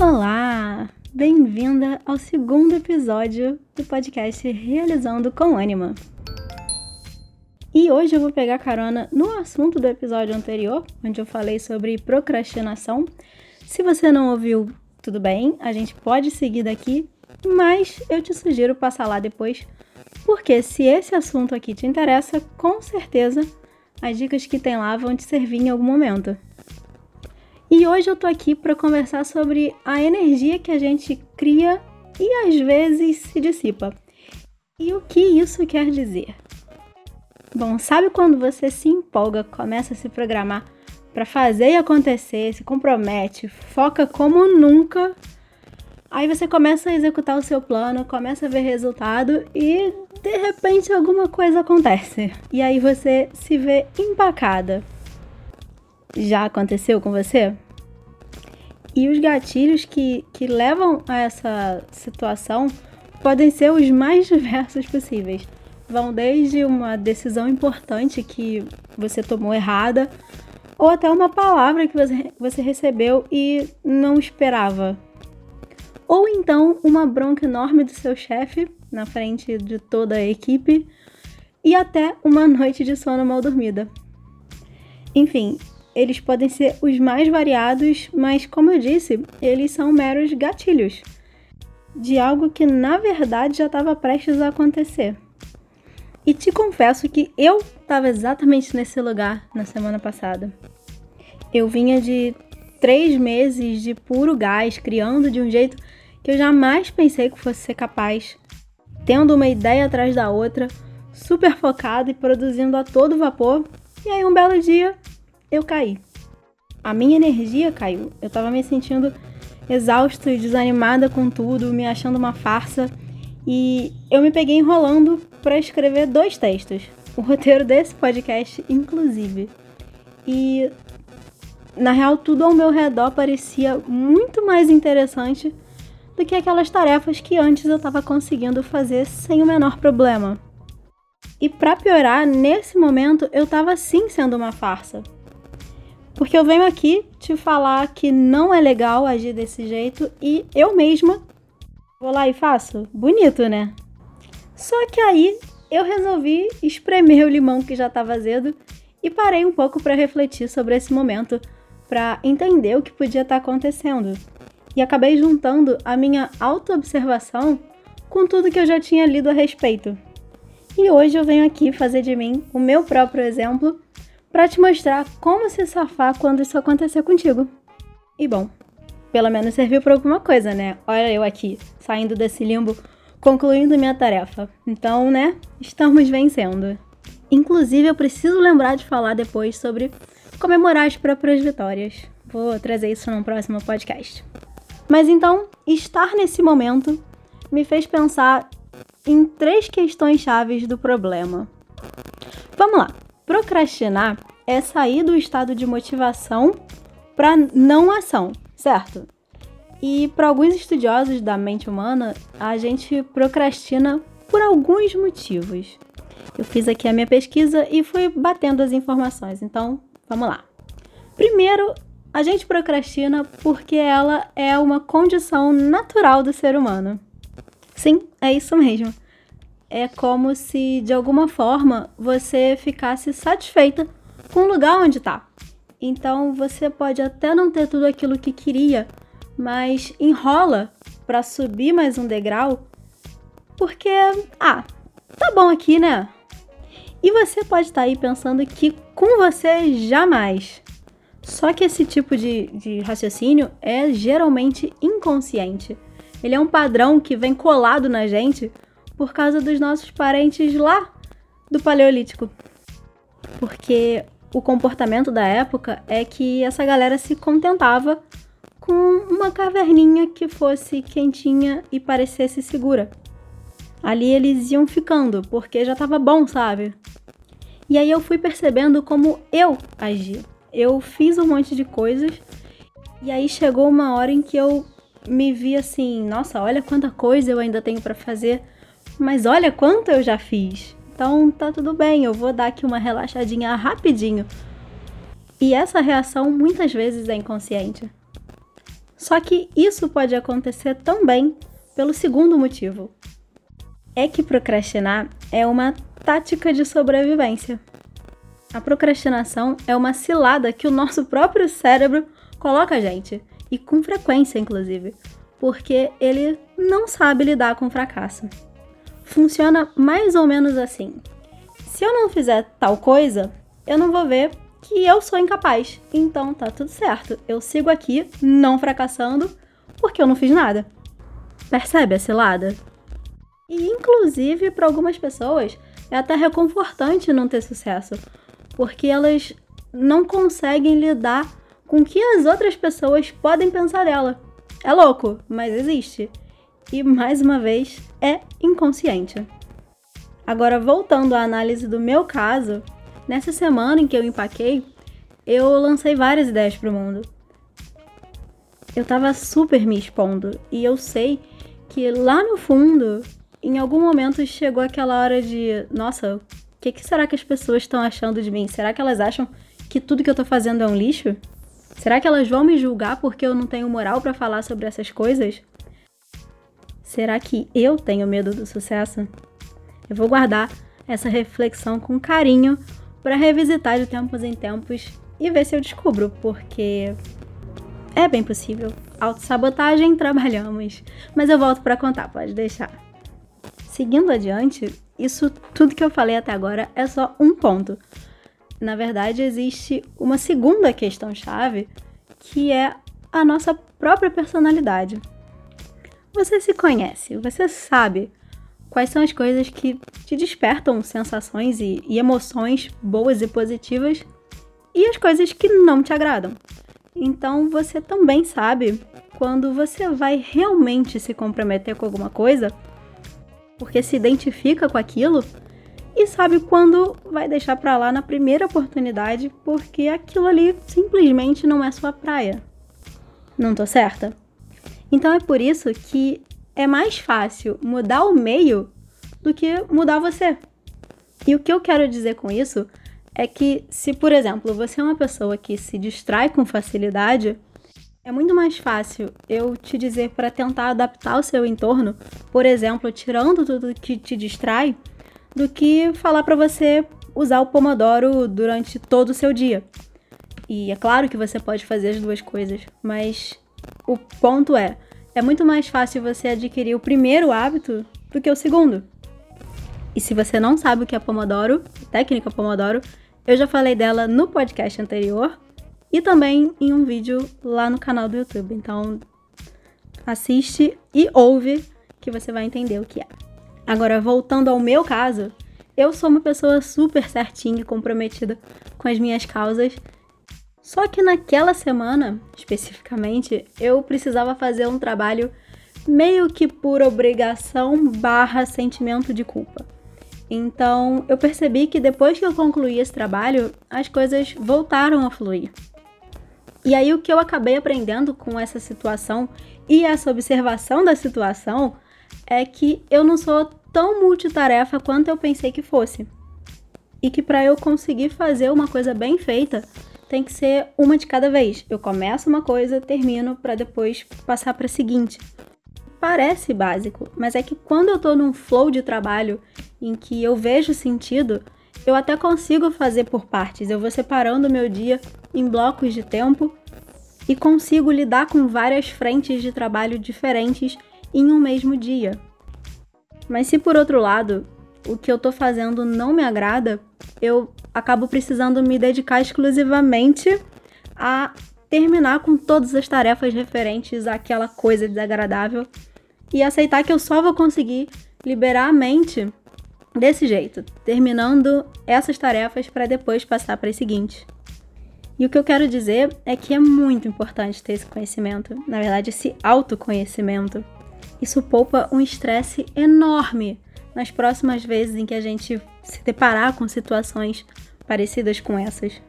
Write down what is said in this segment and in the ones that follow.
Olá! Bem-vinda ao segundo episódio do podcast Realizando com Ânima. E hoje eu vou pegar carona no assunto do episódio anterior, onde eu falei sobre procrastinação. Se você não ouviu, tudo bem, a gente pode seguir daqui, mas eu te sugiro passar lá depois, porque se esse assunto aqui te interessa, com certeza as dicas que tem lá vão te servir em algum momento. E hoje eu tô aqui para conversar sobre a energia que a gente cria e às vezes se dissipa. E o que isso quer dizer? Bom, sabe quando você se empolga, começa a se programar para fazer e acontecer, se compromete, foca como nunca, aí você começa a executar o seu plano, começa a ver resultado e de repente alguma coisa acontece. E aí você se vê empacada. Já aconteceu com você? E os gatilhos que, que levam a essa situação podem ser os mais diversos possíveis. Vão desde uma decisão importante que você tomou errada, ou até uma palavra que você, recebeu e não esperava. Ou então uma bronca enorme do seu chefe na frente de toda a equipe, e até uma noite de sono mal dormida. Enfim, eles podem ser os mais variados, mas como eu disse, eles são meros gatilhos de algo que na verdade já estava prestes a acontecer. E te confesso que eu estava exatamente nesse lugar na semana passada. Eu vinha de três meses de puro gás, criando de um jeito que eu jamais pensei que fosse ser capaz, tendo uma ideia atrás da outra, super focado e produzindo a todo vapor. E aí um belo dia eu caí. A minha energia caiu. Eu tava me sentindo exausta e desanimada com tudo, me achando uma farsa. E eu me peguei enrolando para escrever dois textos. O roteiro desse podcast, inclusive. E na real, tudo ao meu redor parecia muito mais interessante do que aquelas tarefas que antes eu estava conseguindo fazer sem o menor problema. E para piorar, nesse momento eu estava sim sendo uma farsa. Porque eu venho aqui te falar que não é legal agir desse jeito e eu mesma vou lá e faço. Bonito, né? Só que aí eu resolvi espremer o limão que já estava azedo e parei um pouco para refletir sobre esse momento, para entender o que podia estar tá acontecendo. E acabei juntando a minha autoobservação com tudo que eu já tinha lido a respeito. E hoje eu venho aqui fazer de mim o meu próprio exemplo para te mostrar como se safar quando isso acontecer contigo. E bom, pelo menos serviu para alguma coisa, né? Olha eu aqui, saindo desse limbo, concluindo minha tarefa. Então, né, estamos vencendo. Inclusive, eu preciso lembrar de falar depois sobre comemorar as próprias vitórias. Vou trazer isso num próximo podcast. Mas então, estar nesse momento me fez pensar em três questões chaves do problema. Vamos lá. Procrastinar é sair do estado de motivação para não ação, certo? E para alguns estudiosos da mente humana, a gente procrastina por alguns motivos. Eu fiz aqui a minha pesquisa e fui batendo as informações, então vamos lá. Primeiro, a gente procrastina porque ela é uma condição natural do ser humano. Sim, é isso mesmo é como se de alguma forma você ficasse satisfeita com o lugar onde está. Então você pode até não ter tudo aquilo que queria, mas enrola para subir mais um degrau, porque ah, tá bom aqui, né? E você pode estar tá aí pensando que com você jamais. Só que esse tipo de, de raciocínio é geralmente inconsciente. Ele é um padrão que vem colado na gente por causa dos nossos parentes lá do Paleolítico. Porque o comportamento da época é que essa galera se contentava com uma caverninha que fosse quentinha e parecesse segura. Ali eles iam ficando, porque já tava bom, sabe? E aí eu fui percebendo como eu agia. Eu fiz um monte de coisas e aí chegou uma hora em que eu me vi assim, nossa, olha quanta coisa eu ainda tenho para fazer mas olha quanto eu já fiz. Então tá tudo bem, eu vou dar aqui uma relaxadinha rapidinho. E essa reação muitas vezes é inconsciente. Só que isso pode acontecer também pelo segundo motivo. É que procrastinar é uma tática de sobrevivência. A procrastinação é uma cilada que o nosso próprio cérebro coloca a gente, e com frequência, inclusive, porque ele não sabe lidar com fracasso. Funciona mais ou menos assim: se eu não fizer tal coisa, eu não vou ver que eu sou incapaz. Então tá tudo certo. Eu sigo aqui, não fracassando, porque eu não fiz nada. Percebe a cilada? E inclusive para algumas pessoas é até reconfortante não ter sucesso, porque elas não conseguem lidar com o que as outras pessoas podem pensar dela. É louco, mas existe. E mais uma vez, é inconsciente. Agora, voltando à análise do meu caso, nessa semana em que eu empaquei, eu lancei várias ideias para o mundo. Eu tava super me expondo e eu sei que lá no fundo, em algum momento chegou aquela hora de, nossa, o que, que será que as pessoas estão achando de mim? Será que elas acham que tudo que eu tô fazendo é um lixo? Será que elas vão me julgar porque eu não tenho moral para falar sobre essas coisas? Será que eu tenho medo do sucesso? Eu vou guardar essa reflexão com carinho para revisitar de tempos em tempos e ver se eu descubro, porque é bem possível. Autossabotagem, trabalhamos. Mas eu volto para contar, pode deixar. Seguindo adiante, isso tudo que eu falei até agora é só um ponto. Na verdade, existe uma segunda questão-chave, que é a nossa própria personalidade. Você se conhece, você sabe quais são as coisas que te despertam sensações e, e emoções boas e positivas e as coisas que não te agradam. Então você também sabe quando você vai realmente se comprometer com alguma coisa, porque se identifica com aquilo e sabe quando vai deixar para lá na primeira oportunidade, porque aquilo ali simplesmente não é sua praia. Não tô certa? Então é por isso que é mais fácil mudar o meio do que mudar você. E o que eu quero dizer com isso é que, se por exemplo você é uma pessoa que se distrai com facilidade, é muito mais fácil eu te dizer para tentar adaptar o seu entorno, por exemplo, tirando tudo que te distrai, do que falar para você usar o Pomodoro durante todo o seu dia. E é claro que você pode fazer as duas coisas, mas o ponto é, é muito mais fácil você adquirir o primeiro hábito do que o segundo. E se você não sabe o que é Pomodoro, técnica Pomodoro, eu já falei dela no podcast anterior e também em um vídeo lá no canal do YouTube. Então, assiste e ouve que você vai entender o que é. Agora, voltando ao meu caso, eu sou uma pessoa super certinha e comprometida com as minhas causas só que naquela semana, especificamente, eu precisava fazer um trabalho meio que por obrigação barra sentimento de culpa. Então eu percebi que depois que eu concluí esse trabalho, as coisas voltaram a fluir. E aí o que eu acabei aprendendo com essa situação e essa observação da situação é que eu não sou tão multitarefa quanto eu pensei que fosse. E que para eu conseguir fazer uma coisa bem feita, tem que ser uma de cada vez. Eu começo uma coisa, termino para depois passar para a seguinte. Parece básico, mas é que quando eu estou num flow de trabalho em que eu vejo sentido, eu até consigo fazer por partes. Eu vou separando o meu dia em blocos de tempo e consigo lidar com várias frentes de trabalho diferentes em um mesmo dia. Mas se por outro lado, o que eu tô fazendo não me agrada, eu acabo precisando me dedicar exclusivamente a terminar com todas as tarefas referentes àquela coisa desagradável e aceitar que eu só vou conseguir liberar a mente desse jeito, terminando essas tarefas para depois passar para as seguintes. E o que eu quero dizer é que é muito importante ter esse conhecimento, na verdade, esse autoconhecimento. Isso poupa um estresse enorme nas próximas vezes em que a gente se deparar com situações parecidas com essas.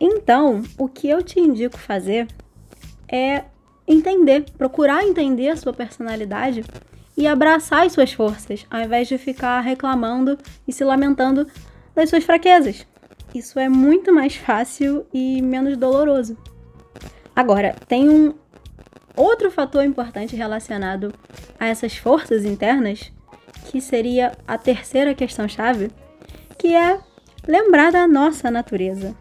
Então, o que eu te indico fazer é entender, procurar entender a sua personalidade e abraçar as suas forças, ao invés de ficar reclamando e se lamentando das suas fraquezas. Isso é muito mais fácil e menos doloroso. Agora, tem um outro fator importante relacionado a essas forças internas, que seria a terceira questão-chave, que é lembrar da nossa natureza.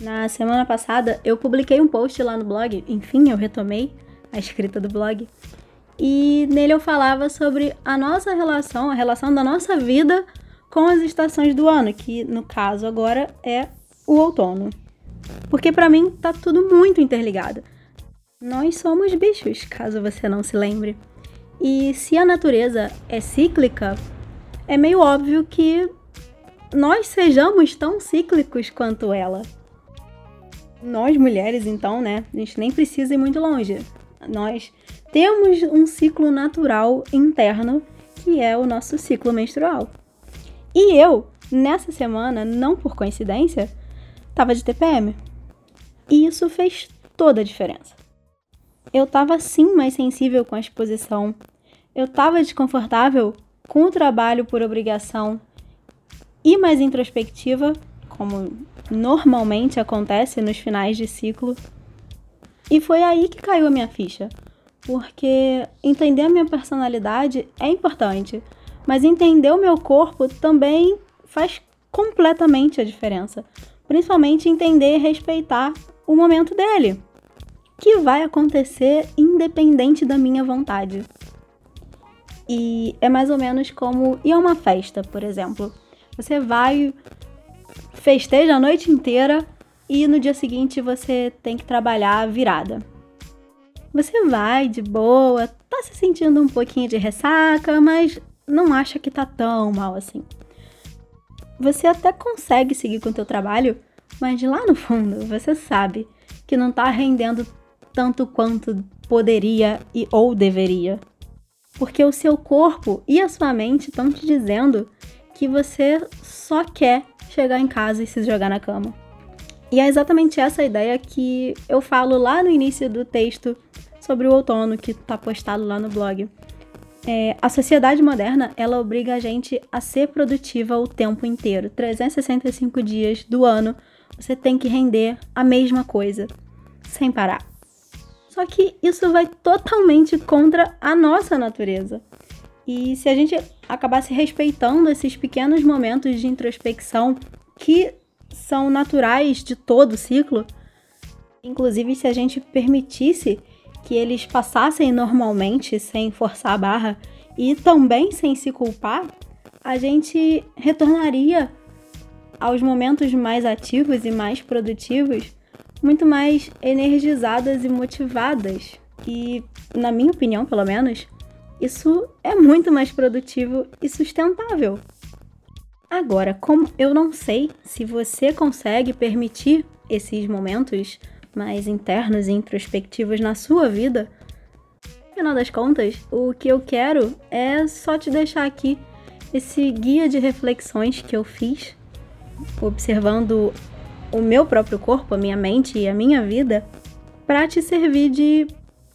Na semana passada eu publiquei um post lá no blog, enfim, eu retomei a escrita do blog, e nele eu falava sobre a nossa relação, a relação da nossa vida com as estações do ano, que no caso agora é o outono. Porque para mim tá tudo muito interligado. Nós somos bichos, caso você não se lembre. E se a natureza é cíclica, é meio óbvio que nós sejamos tão cíclicos quanto ela. Nós mulheres, então, né? A gente nem precisa ir muito longe. Nós temos um ciclo natural interno que é o nosso ciclo menstrual. E eu, nessa semana, não por coincidência, tava de TPM. E isso fez toda a diferença. Eu tava sim mais sensível com a exposição. Eu tava desconfortável com o trabalho por obrigação e mais introspectiva, como normalmente acontece nos finais de ciclo. E foi aí que caiu a minha ficha. Porque entender a minha personalidade é importante, mas entender o meu corpo também faz completamente a diferença. Principalmente entender e respeitar o momento dele, que vai acontecer independente da minha vontade. E é mais ou menos como ir a uma festa, por exemplo. Você vai, festeja a noite inteira e no dia seguinte você tem que trabalhar virada. Você vai de boa, tá se sentindo um pouquinho de ressaca, mas não acha que tá tão mal assim. Você até consegue seguir com o teu trabalho, mas lá no fundo você sabe que não tá rendendo tanto quanto poderia e ou deveria. Porque o seu corpo e a sua mente estão te dizendo que você só quer chegar em casa e se jogar na cama. E é exatamente essa ideia que eu falo lá no início do texto sobre o outono que está postado lá no blog. É, a sociedade moderna, ela obriga a gente a ser produtiva o tempo inteiro. 365 dias do ano, você tem que render a mesma coisa, sem parar. Só que isso vai totalmente contra a nossa natureza. E se a gente acabasse respeitando esses pequenos momentos de introspecção que são naturais de todo o ciclo, inclusive se a gente permitisse que eles passassem normalmente, sem forçar a barra e também sem se culpar, a gente retornaria aos momentos mais ativos e mais produtivos, muito mais energizadas e motivadas. E, na minha opinião, pelo menos, isso é muito mais produtivo e sustentável. Agora, como eu não sei se você consegue permitir esses momentos mais internos e introspectivos na sua vida, no final das contas, o que eu quero é só te deixar aqui esse guia de reflexões que eu fiz, observando o meu próprio corpo, a minha mente e a minha vida, para te servir de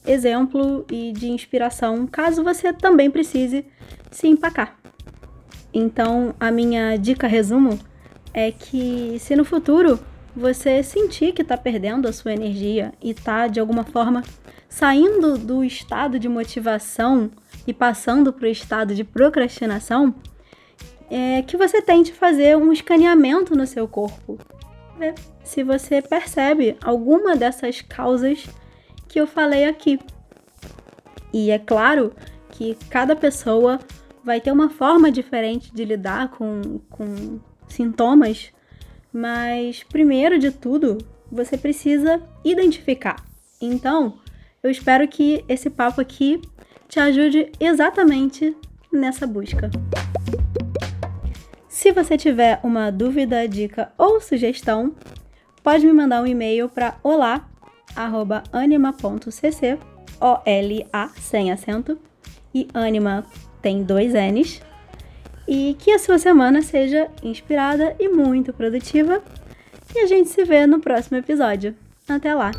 exemplo e de inspiração, caso você também precise se empacar. Então, a minha dica resumo é que se no futuro você sentir que está perdendo a sua energia e está de alguma forma saindo do estado de motivação e passando para o estado de procrastinação, é que você tente fazer um escaneamento no seu corpo. Ver se você percebe alguma dessas causas que eu falei aqui. E é claro que cada pessoa vai ter uma forma diferente de lidar com, com sintomas mas primeiro de tudo, você precisa identificar. Então, eu espero que esse papo aqui te ajude exatamente nessa busca. Se você tiver uma dúvida, dica ou sugestão, pode me mandar um e-mail para olá@anima.cc, O L A sem acento, e anima tem dois N's e que a sua semana seja inspirada e muito produtiva. E a gente se vê no próximo episódio. Até lá!